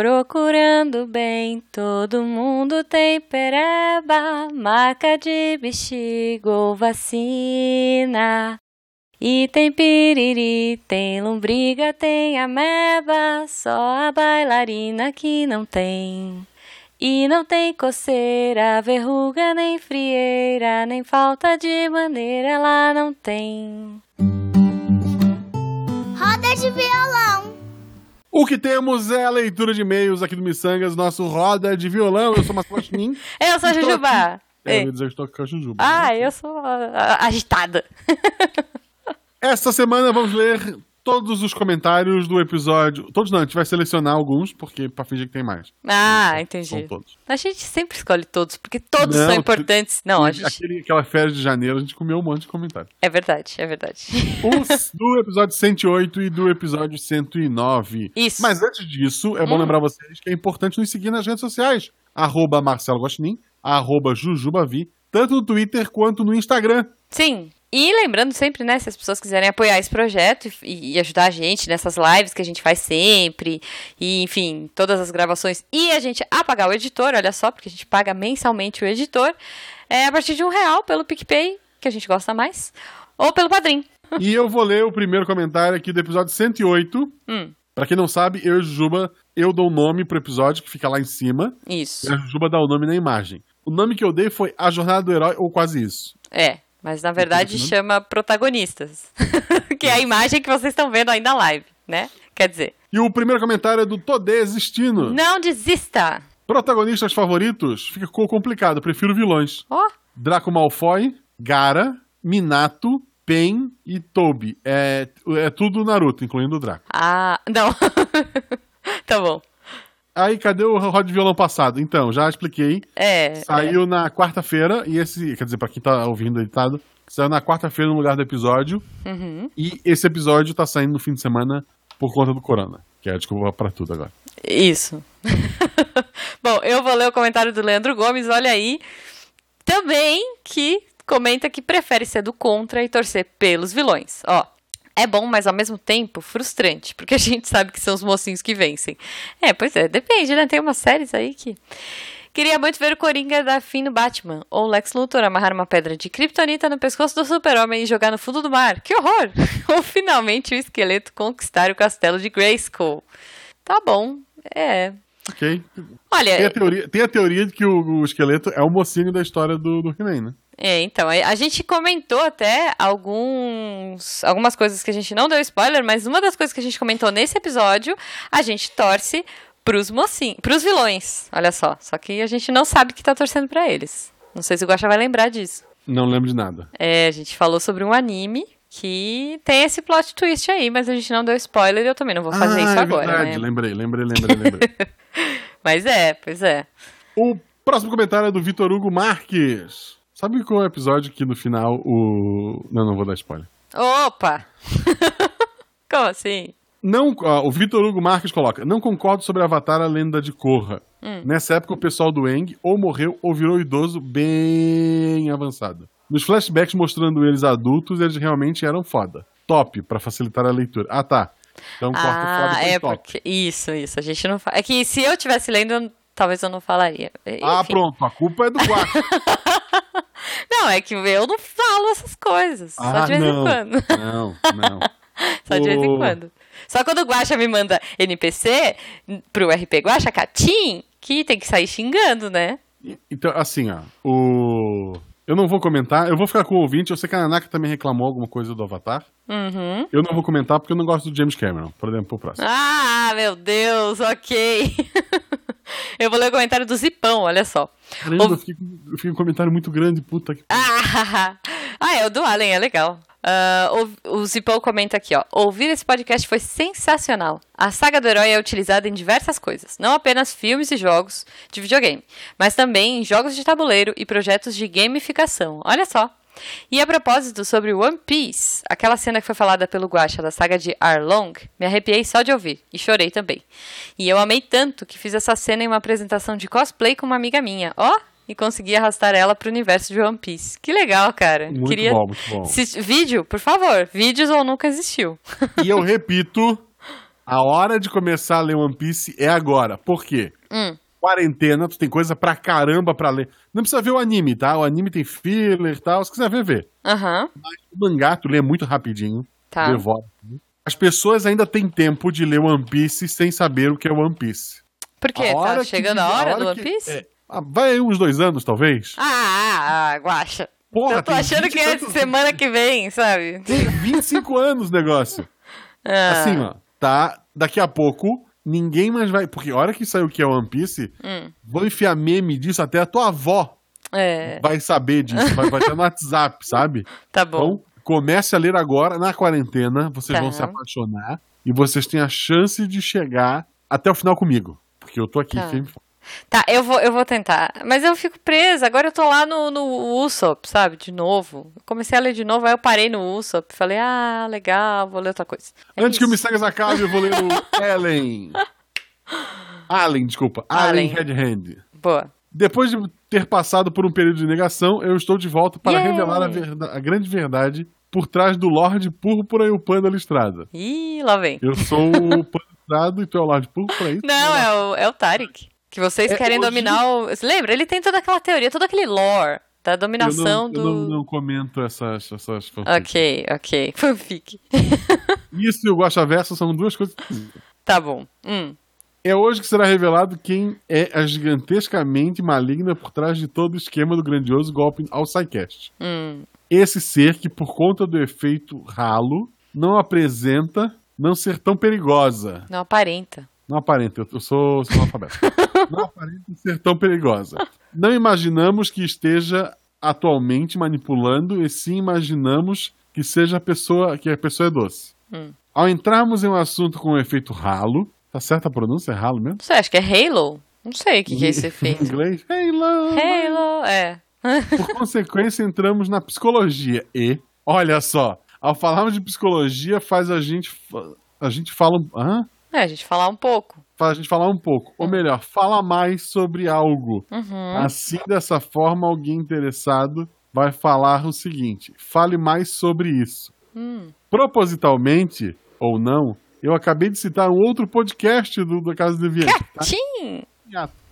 procurando bem. Todo mundo tem pereba, marca de bexiga ou vacina. E tem piriri, tem lombriga, tem ameba, só a bailarina que não tem. E não tem coceira, verruga, nem frieira, nem falta de maneira, ela não tem. Roda de violão. O que temos é a leitura de e-mails aqui do Missangas, nosso roda de violão. Eu sou Marcelo Guaxinim. Eu sou a Jujuba. É, eu Ei. ia dizer que estou com a Jujuba. Ah, eu sou ah, agitada. Essa semana vamos ler todos os comentários do episódio. Todos não, a gente vai selecionar alguns, porque pra fingir que tem mais. Ah, São entendi. todos. A gente sempre escolhe todos, porque todos Não, são importantes. Não, a gente... Aquele, aquela férias de janeiro, a gente comeu um monte de comentários. É verdade, é verdade. Os do episódio 108 e do episódio 109. Isso. Mas antes disso, é bom Hum. lembrar vocês que é importante nos seguir nas redes sociais. Arroba Marcelo Guaxinim, arroba Jujubavi, tanto no Twitter quanto no Instagram. Sim. E lembrando sempre, né, se as pessoas quiserem apoiar esse projeto e, e ajudar a gente nessas lives que a gente faz sempre, e enfim, todas as gravações, e a gente apagar o editor, olha só, porque a gente paga mensalmente o editor, é a partir de um real pelo PicPay, que a gente gosta mais, ou pelo Padrim. E eu vou ler o primeiro comentário aqui do episódio 108. Hum, Pra quem não sabe, eu e Jujuba, eu dou o nome pro episódio que fica lá em cima, isso. e a Jujuba dá o nome na imagem. O nome que eu dei foi A Jornada do Herói, ou quase isso. É, mas na verdade chama protagonistas, que é a imagem que vocês estão vendo aí na live, né? Quer dizer, E o primeiro comentário é do Todê Existindo. não desista! Protagonistas favoritos? Ficou complicado, prefiro vilões. Ó, Draco Malfoy, Gara, Minato, Pen e Toby. É, é tudo Naruto, incluindo o Draco. ah, não. tá bom. Aí, cadê o Rod de Violão passado? Então, já expliquei. É. Saiu na quarta-feira, e esse, quer dizer, pra quem tá ouvindo editado, saiu na quarta-feira no lugar do episódio. é. Uhum. E esse episódio tá saindo no fim de semana por conta do Corona. Que é a desculpa pra tudo agora. Isso. Bom, eu vou ler o comentário do Leandro Gomes, olha aí. Também que comenta que prefere ser do contra e torcer pelos vilões. Ó, é bom, mas ao mesmo tempo frustrante, porque a gente sabe que são os mocinhos que vencem. É, pois é, depende, né? Tem umas séries aí que. Queria muito ver o Coringa dar fim no Batman, ou Lex Luthor amarrar uma pedra de kryptonita no pescoço do super-homem e jogar no fundo do mar. Que horror! ou finalmente o esqueleto conquistar o castelo de Grayskull. Tá bom, é. Ok? Olha, Tem a teoria, tem a teoria de que o, o esqueleto é o mocinho da história do, do He-Man, né? É, então, a a gente comentou até alguns, algumas coisas que a gente não deu spoiler, mas uma das coisas que a gente comentou nesse episódio, a gente torce pros mocinhos, pros vilões, olha só. Só que a gente não sabe que tá torcendo pra eles. Não sei se o Guaxa vai lembrar disso. Não lembro de nada. É, a gente falou sobre um anime que tem esse plot twist aí, mas a gente não deu spoiler e eu também não vou fazer ah, isso é agora, verdade. né? Lembrei, lembrei, lembrei, lembrei. Mas é, pois é. o próximo comentário é do Vitor Hugo Marques. Sabe qual é o episódio que no final o. Não, não vou dar spoiler. Opa! Como assim? Não, ó, o Vitor Hugo Marques coloca: Não concordo sobre Avatar a lenda de Korra. Hum. Nessa época, o pessoal do Eng ou morreu ou virou idoso bem avançado. Nos flashbacks mostrando eles adultos, eles realmente eram foda. Top, pra facilitar a leitura. Ah, tá. Então corta o foda Ah, foi é top. porque. Isso, isso. A gente não fala. É que se eu tivesse lendo, talvez eu não falaria. Ah, Enfim. pronto, a culpa é do quarto. Não, é que eu não falo essas coisas. só ah, de vez não. em quando. Não, não. Só de vez em quando. Só quando o Guaxa me manda NPC pro RP Guaxa Catim, que tem que sair xingando, né? Então, assim, ó. O. Eu não vou comentar, eu vou ficar com o ouvinte. Eu sei que a Nanaka também reclamou alguma coisa do Avatar. Uhum. Eu não vou comentar porque eu não gosto do James Cameron. Por exemplo, pro próximo. Ah, meu Deus, ok. eu vou ler o comentário do Zipão, olha só. Caramba, Ouv- eu fiquei, com- eu fiquei um comentário muito grande, puta que. Ah, ah, é o do Allen, é legal. Ah, o, Zipão comenta aqui, ó. Ouvir esse podcast foi sensacional. A saga do herói é utilizada em diversas coisas, não apenas filmes e jogos de videogame, mas também em jogos de tabuleiro e projetos de gamificação. Olha só. E a propósito sobre One Piece, aquela cena que foi falada pelo Guacha da saga de Arlong, me arrepiei só de ouvir e chorei também. E eu amei tanto que fiz essa cena em uma apresentação de cosplay com uma amiga minha, ó, e consegui arrastar ela pro universo de One Piece. Que legal, cara. Muito Queria bom, muito bom. Se- vídeo, por favor, vídeos ou nunca existiu. E eu repito: A hora de começar a ler One Piece é agora. Por quê? Hum. Quarentena, tu tem coisa pra caramba pra ler. Não precisa ver o anime, tá? O anime tem filler e tal. Se quiser ver, vê. Aham. O mangá, tu lê muito rapidinho. Tá. Devora. As pessoas ainda têm tempo de ler One Piece sem saber o que é One Piece. Por quê? A hora Tá que chegando a diz- hora do One que- Piece? é, ah, vai aí uns dois anos, talvez. Ah, ah, ah, guacha. Porra, eu tô achando 20 que é tantos- semana que vem, sabe? Tem 25 anos o negócio. Ah, Assim, ó, tá? Daqui a pouco, ninguém mais vai. Porque a hora que saiu o que é One Piece, Hum. vão enfiar meme disso, até a tua avó É, vai saber disso. Vai, vai estar no WhatsApp, sabe? tá bom. Então, comece a ler agora, na quarentena, vocês Tá. vão se apaixonar e vocês têm a chance de chegar até o final comigo. Porque eu tô aqui Tá. firme. Tá, eu vou, eu vou tentar. Mas eu fico presa. Agora eu tô lá no, no Usopp, sabe? De novo. Eu comecei a ler de novo, aí eu parei no Usopp. Falei, ah, legal, vou ler outra coisa. É Antes que o isso. Missangas acabe, eu vou ler o Ellen. Allen, desculpa. Allen Allen. Headhand. Boa. Depois de ter passado por um período de negação, eu estou de volta para revelar a, verda- a grande verdade por trás do Lorde Púrpura e o Panda Listrada. Ih, lá vem. Eu sou o Panda Listrado e tu é o Lorde Púrpura, é isso? Não, é o, é o Tarek. Que vocês É, querem hoje- dominar o. Você lembra? Ele tem toda aquela teoria, todo aquele lore da Eu dominação não, do. eu não, não comento essas, essas fanfics. Ok, ok. Fanfic. Isso e o Guaxa Versa são duas coisas. Tá bom. Hum. É hoje que será revelado quem é a gigantescamente maligna por trás de todo o esquema do grandioso golpe ao Psycast. Hum. Esse ser que, por conta do efeito ralo, não apresenta não ser tão perigosa. Não aparenta. Não aparenta, eu- sou, sou analfabeto. não aparenta ser tão perigosa. Não imaginamos que esteja atualmente manipulando, e sim imaginamos que seja a pessoa, que a pessoa é doce. Hum. Ao entrarmos em um assunto com o efeito ralo, tá certa a pronúncia? É ralo mesmo? Sei, acho que é Halo. Não sei o que, que é esse Em efeito. inglês? Halo! Halo, é. Por consequência, entramos na psicologia e, olha só, ao falarmos de psicologia, faz a gente, a gente fala, hã? É, a gente falar um pouco. faz a gente falar um pouco, ou melhor, fala mais sobre algo. Uhum. Assim, dessa forma, alguém interessado vai falar o seguinte: fale mais sobre isso. Hum. Propositalmente ou não, eu acabei de citar um outro podcast do, do Casa Deviante. Tá? Tim!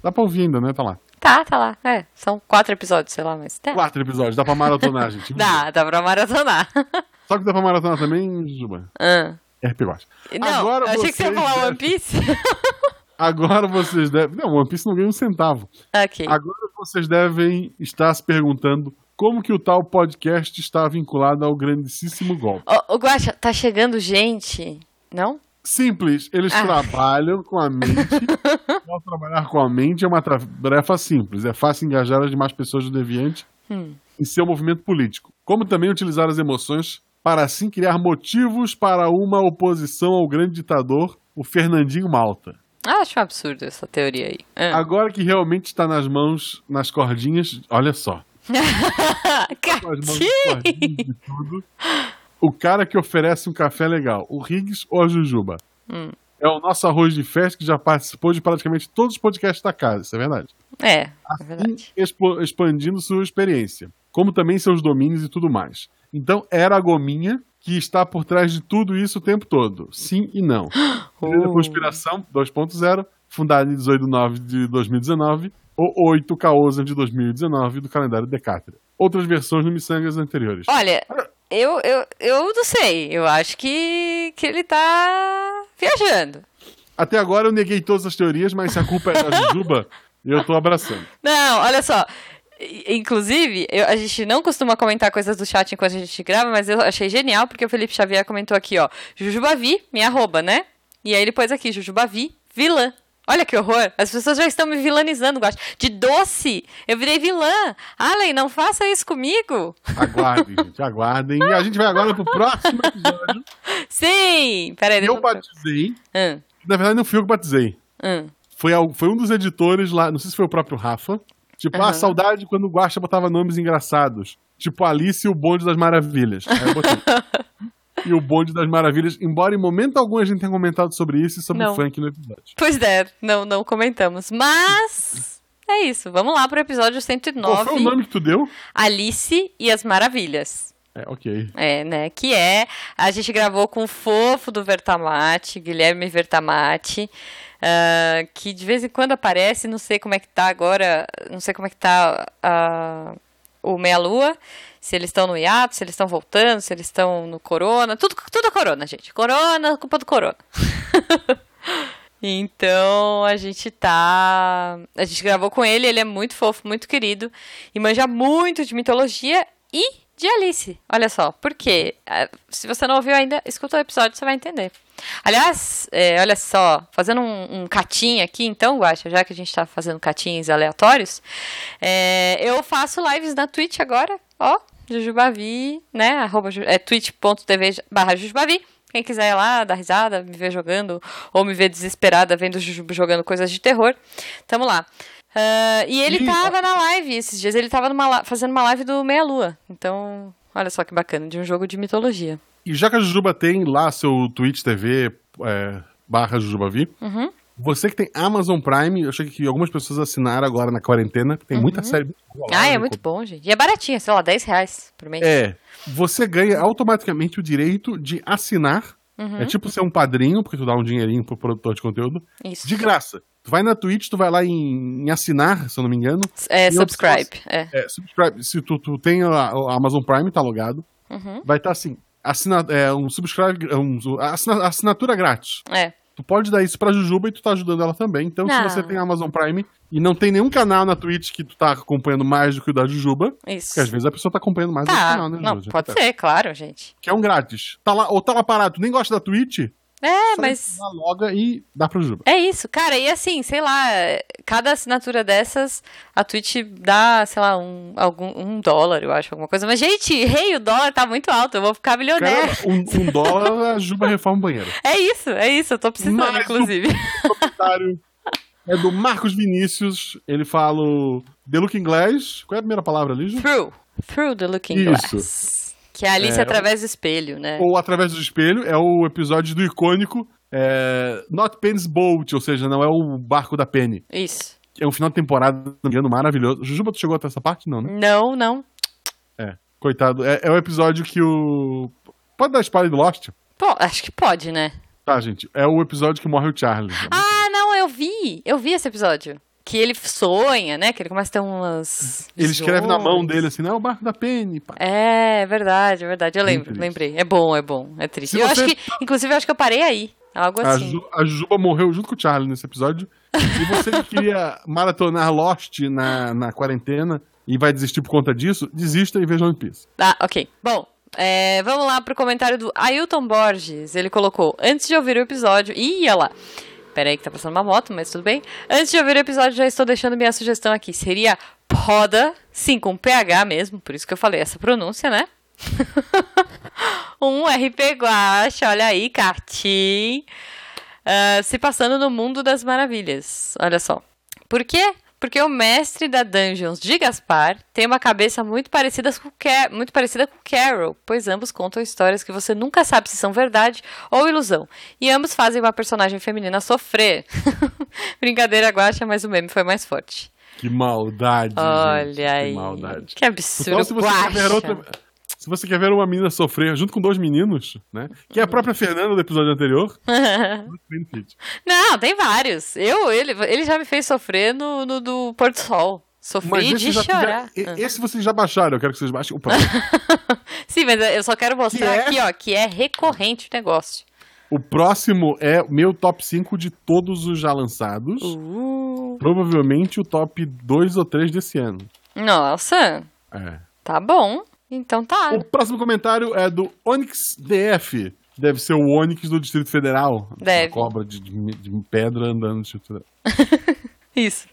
Dá pra ouvir ainda, né? Tá lá. Tá, tá lá. É, são quatro episódios, sei lá, mas tá. Quatro episódios, dá pra maratonar, gente. Dá, dá pra maratonar. O que dá pra maratonar também, Juba? Ah. RP Guacha. Não, Agora eu achei que você ia falar One Piece. Agora vocês devem. Não, One Piece não ganha um centavo. ok. Agora vocês devem estar se perguntando como que o tal podcast está vinculado ao grandíssimo golpe. Ô, ô, Guaxa, tá chegando gente, não? Simples, eles Ah. trabalham com a mente. Ao trabalhar com a mente é uma tarefa simples. É fácil engajar as demais pessoas do Deviante Hum. em seu movimento político. Como também utilizar as emoções para assim criar motivos para uma oposição ao grande ditador, o Fernandinho Malta. Ah, acho um absurdo essa teoria aí. Ah. Agora que realmente está nas mãos, nas cordinhas, olha só. De tudo, o cara que oferece um café legal, o Riggs ou a Jujuba? Hum. É o nosso arroz de festa que já participou de praticamente todos os podcasts da casa, isso é verdade. É, é Assim, verdade. expo- expandindo sua experiência, como também seus domínios e tudo mais. Então, era a Gominha que está por trás de tudo isso o tempo todo. Sim e não. Oh. Conspiração 2.0, fundada em 18 de nove de 2019, ou 8 Caosa de 2019 do calendário Decátria. Outras versões no Missangas anteriores. Olha, eu, eu, eu não sei. Eu acho que, que ele tá viajando. Até agora eu neguei todas as teorias, mas se a culpa é da Jujuba, eu tô abraçando. Não, olha só. Inclusive, eu- a gente não costuma comentar coisas do chat enquanto a gente grava, mas eu achei genial porque o Felipe Xavier comentou aqui, ó. Jujubavi, minha arroba, né? E aí ele pôs aqui, Jujubavi, vilã. Olha que horror. As pessoas já estão me vilanizando, gosto. De doce, eu virei vilã. Allen, não faça isso comigo. Aguardem, gente, aguardem. E a gente vai agora pro próximo episódio. Sim! Peraí, Eu batizei. Hum, Na verdade, não fui eu que batizei. hum. Foi, foi um dos editores lá, não sei se foi o próprio Rafa. Tipo, Aham. ah, saudade quando o Guaxa botava nomes engraçados. Tipo, Alice e o Bonde das Maravilhas. Aí eu botei. e o Bonde das Maravilhas, embora em momento algum a gente tenha comentado sobre isso e sobre Não. o funk no episódio. Pois é, não, não comentamos. Mas é isso. Vamos lá pro episódio Qual 109. foi o nome que tu deu? Alice e as Maravilhas. É, ok. É, né? Que é. A gente gravou com o fofo do Vertamate, Guilherme Vertamate. Ah, que de vez em quando aparece, não sei como é que tá agora, não sei como é que tá ah, o Meia Lua, se eles estão no hiato, se eles estão voltando, se eles estão no Corona, tudo, tudo é Corona, gente. Corona, culpa do Corona. Então a gente tá. A gente gravou com ele, ele é muito fofo, muito querido e manja muito de mitologia e de Alice. Olha só, por quê? Ah, Se você não ouviu ainda, escuta o episódio, você vai entender. Aliás, é, olha só, fazendo um, um catinho aqui, então, Guaxa, já que a gente tá fazendo catinhos aleatórios, é, eu faço lives na Twitch agora, ó, Jujubavi, né? Arroba, é twitch.tv barra Jujubavi. Quem quiser ir lá, dar risada, me ver jogando, ou me ver desesperada vendo Jujuba jogando coisas de terror, tamo lá. Ah, e ele tava na live esses dias, ele tava fazendo uma live do Meia Lua. Então, olha só que bacana, de um jogo de mitologia. E já que a Jujuba tem lá seu Twitch TV é, barra Jujubavi, Uhum. você que tem Amazon Prime, eu achei que algumas pessoas assinaram agora na quarentena, que tem muita série. boa Uhum. Ah, é né? muito bom, gente. E é baratinho, sei lá, 10 reais por mês. É, você ganha automaticamente o direito de assinar. Uhum. É tipo ser um padrinho, porque tu dá um dinheirinho pro produtor de conteúdo, Isso. de graça. Tu vai na Twitch, tu vai lá em, em assinar, se eu não me engano. É, subscribe. É. É, subscribe. Se tu, tu tem a, a Amazon Prime, tá logado, Uhum. vai estar assim, assina, é, um subscribe, um, assina- assinatura grátis. É. Tu pode dar isso pra Jujuba e tu tá ajudando ela também. Então, Não. se você tem Amazon Prime e não tem nenhum canal na Twitch que tu tá acompanhando mais do que o da Jujuba, Isso. porque às vezes a pessoa tá acompanhando mais do Tá. canal, né, Não, Jujuba? pode ser, claro, gente. Que é um grátis. Tá lá, ou tá lá parado, tu nem gosta da Twitch, É, só mas. loga e dá pra Jujuba. É isso, cara, e assim, sei lá, cada assinatura dessas, a Twitch dá, sei lá, um, algum, um dólar, eu acho, alguma coisa. Mas, gente, rei, o dólar tá muito alto, eu vou ficar milionária. Cara, um, um dólar, a Juba reforma o banheiro. É isso, é isso, eu tô precisando, Mas o- inclusive. comentário é do Marcos Vinícius. Ele fala The Looking Glass. Qual é a primeira palavra ali, Ju? Through. Through the Looking Isso. Que é a Alice É, através do espelho, né? Ou Através do Espelho. É o episódio do icônico é, Not Penny's Boat, ou seja, não é o barco da Penny. Isso. É um final de temporada, maravilhoso. Jujuba, tu chegou até essa parte? Não, né? Não, não. É. Coitado. É, é o episódio que o... Pode dar spoiler do Lost? Pô, acho que pode, né? Tá, gente. É o episódio que morre o Charlie. Ah, não, eu vi. Eu vi esse episódio. Que ele sonha, né? Que ele começa a ter umas. Ele escreve na mão dele assim, não é o barco da Penny. Pá. É, verdade, é verdade. Eu lembro, triste. lembrei. É bom, é bom. É triste. Se Eu você- acho que, inclusive, eu acho que eu parei aí. Algo A, assim. Ju, a Juba morreu junto com o Charlie nesse episódio. E você que queria maratonar Lost na, na quarentena e vai desistir por conta disso, desista e veja One Piece. Ah, ok. Bom, é, vamos lá pro comentário do Ailton Borges. Ele colocou: Antes de ouvir o episódio. Ih, olha lá. Pera aí que tá passando uma moto, mas tudo bem. Antes de ouvir o episódio, já estou deixando minha sugestão aqui. Seria Poda, sim, com PH mesmo, por isso que eu falei essa pronúncia, né? um RP Guacha, olha aí, Cartim. Ah, se passando no mundo das maravilhas. Olha só. Por quê? Porque o mestre da Dungeons de Gaspar tem uma cabeça muito parecida com, Ca- muito parecida com Carol, pois ambos contam histórias que você nunca sabe se são verdade ou ilusão. E ambos fazem uma personagem feminina sofrer. Brincadeira, guacha, mas o meme foi mais forte. Que maldade. Olha gente, aí. Que maldade. Que absurdo, Então, se você outra. Se você quer ver uma menina sofrer junto com dois meninos, né? Que é a própria Fernanda do episódio anterior. Não, tem vários. Eu, ele, ele já me fez sofrer no, no do Porto Sol. Sofri de chorar. tiver- e- esse vocês já baixaram, eu quero que vocês baixem o próximo. Sim, mas eu só quero mostrar Que é? aqui, ó, que é recorrente o negócio. o próximo é meu top 5 de todos os já lançados. Uh, Provavelmente o top 2 ou 3 desse ano. nossa, É. tá bom. Então tá. O próximo comentário é do Onyx DF, que deve ser o Onyx do Distrito Federal. Deve. Uma cobra de, de- de pedra andando no Distrito Federal. Isso.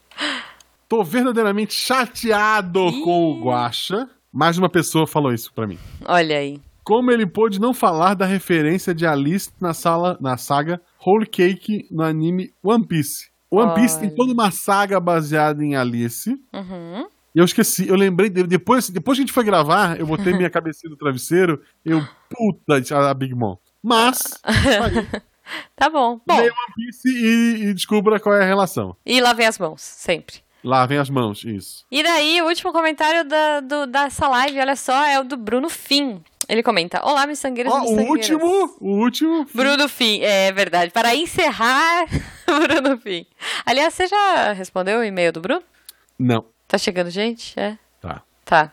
Tô verdadeiramente chateado com o Guaxa. Mais uma pessoa falou isso pra mim. Olha aí. Como ele pôde não falar da referência de Alice na, sala, na saga Whole Cake no anime One Piece? One Piece tem Olha. toda uma saga baseada em Alice. Uhum. E eu esqueci, eu lembrei, de- depois, depois que a gente foi gravar, eu botei minha cabecinha no travesseiro, eu, puta, a Big Mom. Mas, Tá bom. Bom, leia One Piece e, e descubra qual é a relação. e lavem as mãos, sempre. Lavem as mãos, isso. E daí, o último comentário da, do, dessa live, olha só, é o do Bruno Fim. ele comenta: Olá, miçangueiros e o último, o último. Bruno Fim, é verdade. Para encerrar, Bruno Fim. Aliás, você já respondeu o e-mail do Bruno? Não, Tá chegando gente? É. tá. Tá.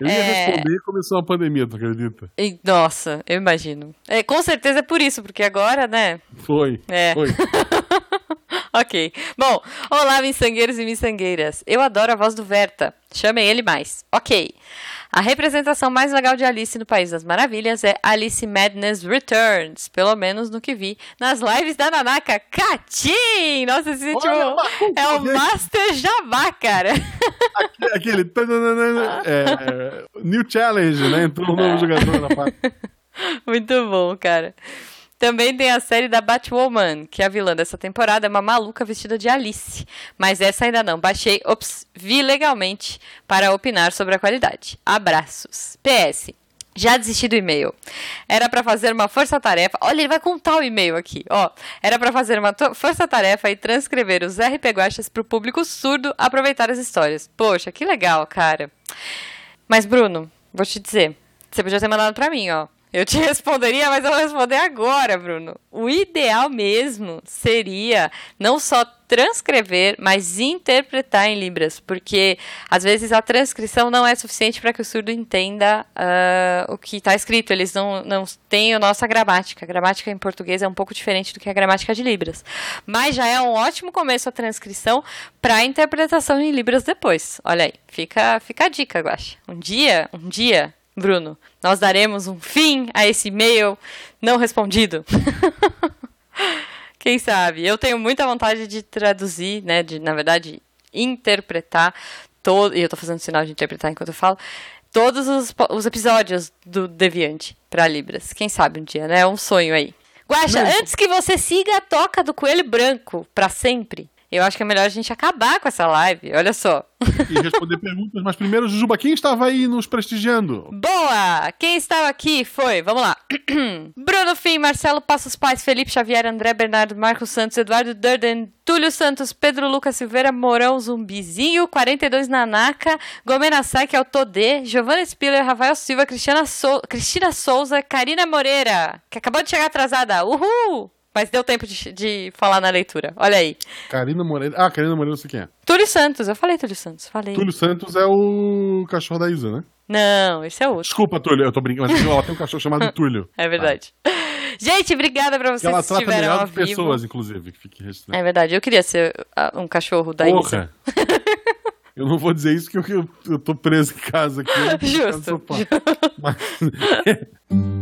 Eu ia É. responder e começou a pandemia, tu acredita? E, nossa, eu imagino. É, com certeza é por isso, porque agora, né? Foi. É. Foi. ok. Bom, olá, miçangueiros e miçangueiras. Eu adoro a voz do Verta. Chamem ele mais. Ok. A representação mais legal de Alice no País das Maravilhas é Alice Madness Returns, pelo menos no que vi nas lives da Nanaka Katin! Nossa, esse tipo, é o. Master Jabá, cara. Aquele. É, new Challenge, né? Entrou um novo jogador na parte. Muito bom, cara. Também tem a série da Batwoman, que a vilã dessa temporada é uma maluca vestida de Alice. Mas essa ainda não. Baixei, ops, vi legalmente para opinar sobre a qualidade. Abraços. PS. Já desisti do e-mail. Era pra fazer uma força-tarefa. Olha, ele vai contar o e-mail aqui, ó. Era pra fazer uma força-tarefa e transcrever os RP Guaxas pro público surdo aproveitar as histórias. Poxa, que legal, cara. Mas, Bruno, vou te dizer. Você podia ter mandado pra mim, ó. Eu te responderia, mas eu vou responder agora, Bruno. O ideal mesmo seria não só transcrever, mas interpretar em Libras, porque às vezes a transcrição não é suficiente para que o surdo entenda ah, o que está escrito. Eles não, não têm a nossa gramática. A gramática em português é um pouco diferente do que a gramática de Libras. Mas já é um ótimo começo a transcrição para a interpretação em Libras depois. Olha aí, fica, fica a dica, Guaxa. Um dia, um dia, Bruno, nós daremos um fim a esse e-mail não respondido. Quem sabe? Eu tenho muita vontade de traduzir, né? De, na verdade, interpretar todo. E eu tô fazendo sinal de interpretar enquanto eu falo. Todos os, os episódios do Deviante pra Libras. Quem sabe um dia, né? É um sonho aí. Guaxa, antes que você siga a toca do coelho branco pra sempre, eu acho que é melhor a gente acabar com essa live. Olha só. E responder perguntas. Mas primeiro, Jujuba, quem estava aí nos prestigiando? Boa! Quem estava aqui foi, vamos lá. Bruno Fim, Marcelo Passos Pais, Felipe Xavier, André Bernardo, Marcos Santos, Eduardo Durden, Túlio Santos, Pedro Lucas Silveira, Mourão Zumbizinho, 42 Nanaka, Gomena Sai, que é o Todê, Giovanna Spiller, Rafael Silva, Cristiana Sou- Cristina Souza, Karina Moreira, que acabou de chegar atrasada. Uhul! Mas deu tempo de, de falar na leitura. Olha aí. Karina Moreira. Ah, Karina Moreira, não sei quem é. Túlio Santos, eu falei Túlio Santos, falei. Túlio Santos é o cachorro da Isa, né? Não, esse é outro. Desculpa, Túlio, eu tô brincando, mas ela tem um cachorro chamado Túlio. É verdade. Gente, obrigada pra Que vocês ela que trata estiveram melhor ao de vivo. pessoas, inclusive, que fique. É verdade, eu queria ser ah, um cachorro da Isa. Porra! Eu não vou dizer isso que eu, eu, eu tô preso em casa aqui. eu não tô ficando no Justo. sofá. Mas,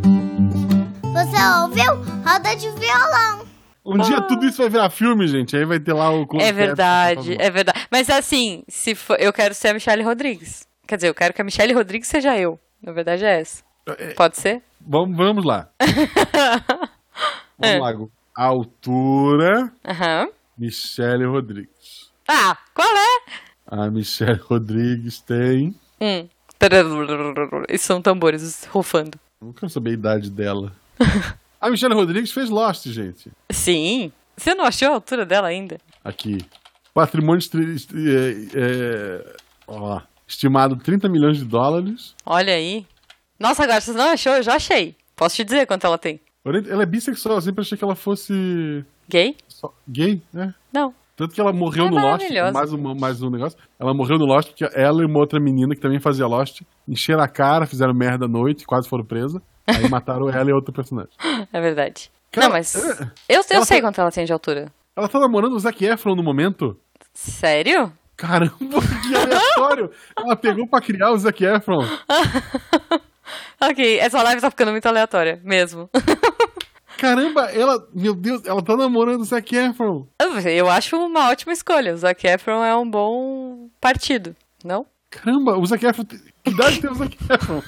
Você ouviu? Roda de violão. um dia tudo isso vai virar filme, gente. Aí vai ter lá o. É verdade, é verdade. Mas assim, se for, eu quero ser a Michelle Rodrigues. Quer dizer, eu quero que a Michelle Rodrigues seja eu. Na verdade é essa. Pode ser? Vamos, vamos lá. Vamos É. lá. Altura, Aham. Michele Rodrigues. Ah, qual é? A Michelle Rodrigues tem. Hum. Isso são tambores rufando. Não quero saber a idade dela. A Michelle Rodrigues fez Lost, gente. Sim. Você não achou a altura dela ainda? Aqui. Patrimônio é, é, ó estimado 30 milhões de dólares. Olha aí. Nossa, agora você não achou? Eu já achei. Posso te dizer quanto ela tem. Ela é bissexual, eu sempre achei que ela fosse Gay? só- gay, né? Não. Tanto que ela morreu É no Lost, mais, uma, mais um negócio. Ela morreu no Lost porque ela e uma outra menina que também fazia Lost encheram a cara, fizeram merda à noite, quase foram presas. Aí mataram ela e a outra personagem. É verdade. Cara, não, mas. é- Eu, eu ela sei foi- quanto ela tem de altura. Ela tá namorando o Zac Efron no momento. Sério? Caramba, que aleatório! ela pegou pra criar o Zac Efron. Ok, essa live tá ficando muito aleatória, mesmo. Caramba, ela, meu Deus, ela tá namorando o Zac Efron. Eu acho uma ótima escolha. O Zac Efron é um bom partido, não? Caramba, o Zac Efron. Que idade tem o Zac Efron?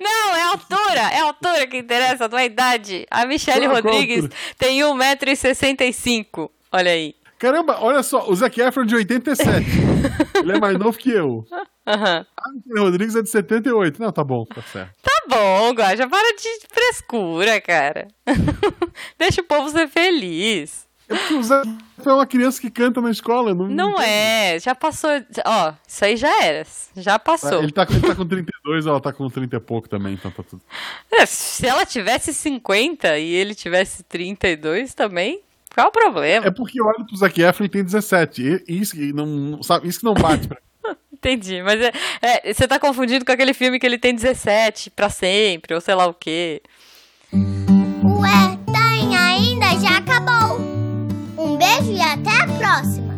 Não, é a altura! É a altura que interessa, não é a idade. A Michelle Rodrigues tem 1,65m. Olha aí. Caramba, olha só, o Zac Efron é de 87. Ele é mais novo que eu. Aham. A Michelle Rodrigues é de 78. Não, tá bom, tá certo. Tá bom, Guaja, para de frescura, cara. Deixa o povo ser feliz. É porque o Zé é uma criança que canta na escola. Não, Não é, já passou. Ó, isso aí já era. Já passou. Ele tá, ele tá com 32, ela tá com 30 e pouco também, então tá tudo. É, Se ela tivesse 50 e ele tivesse 32 também, qual o problema? É porque eu olho pro Zac Efron e tem 17. E, isso, que não, sabe, isso que não bate pra Entendi, mas é, é, você tá confundindo com aquele filme que ele tem 17 pra sempre, ou sei lá o quê. E até a próxima.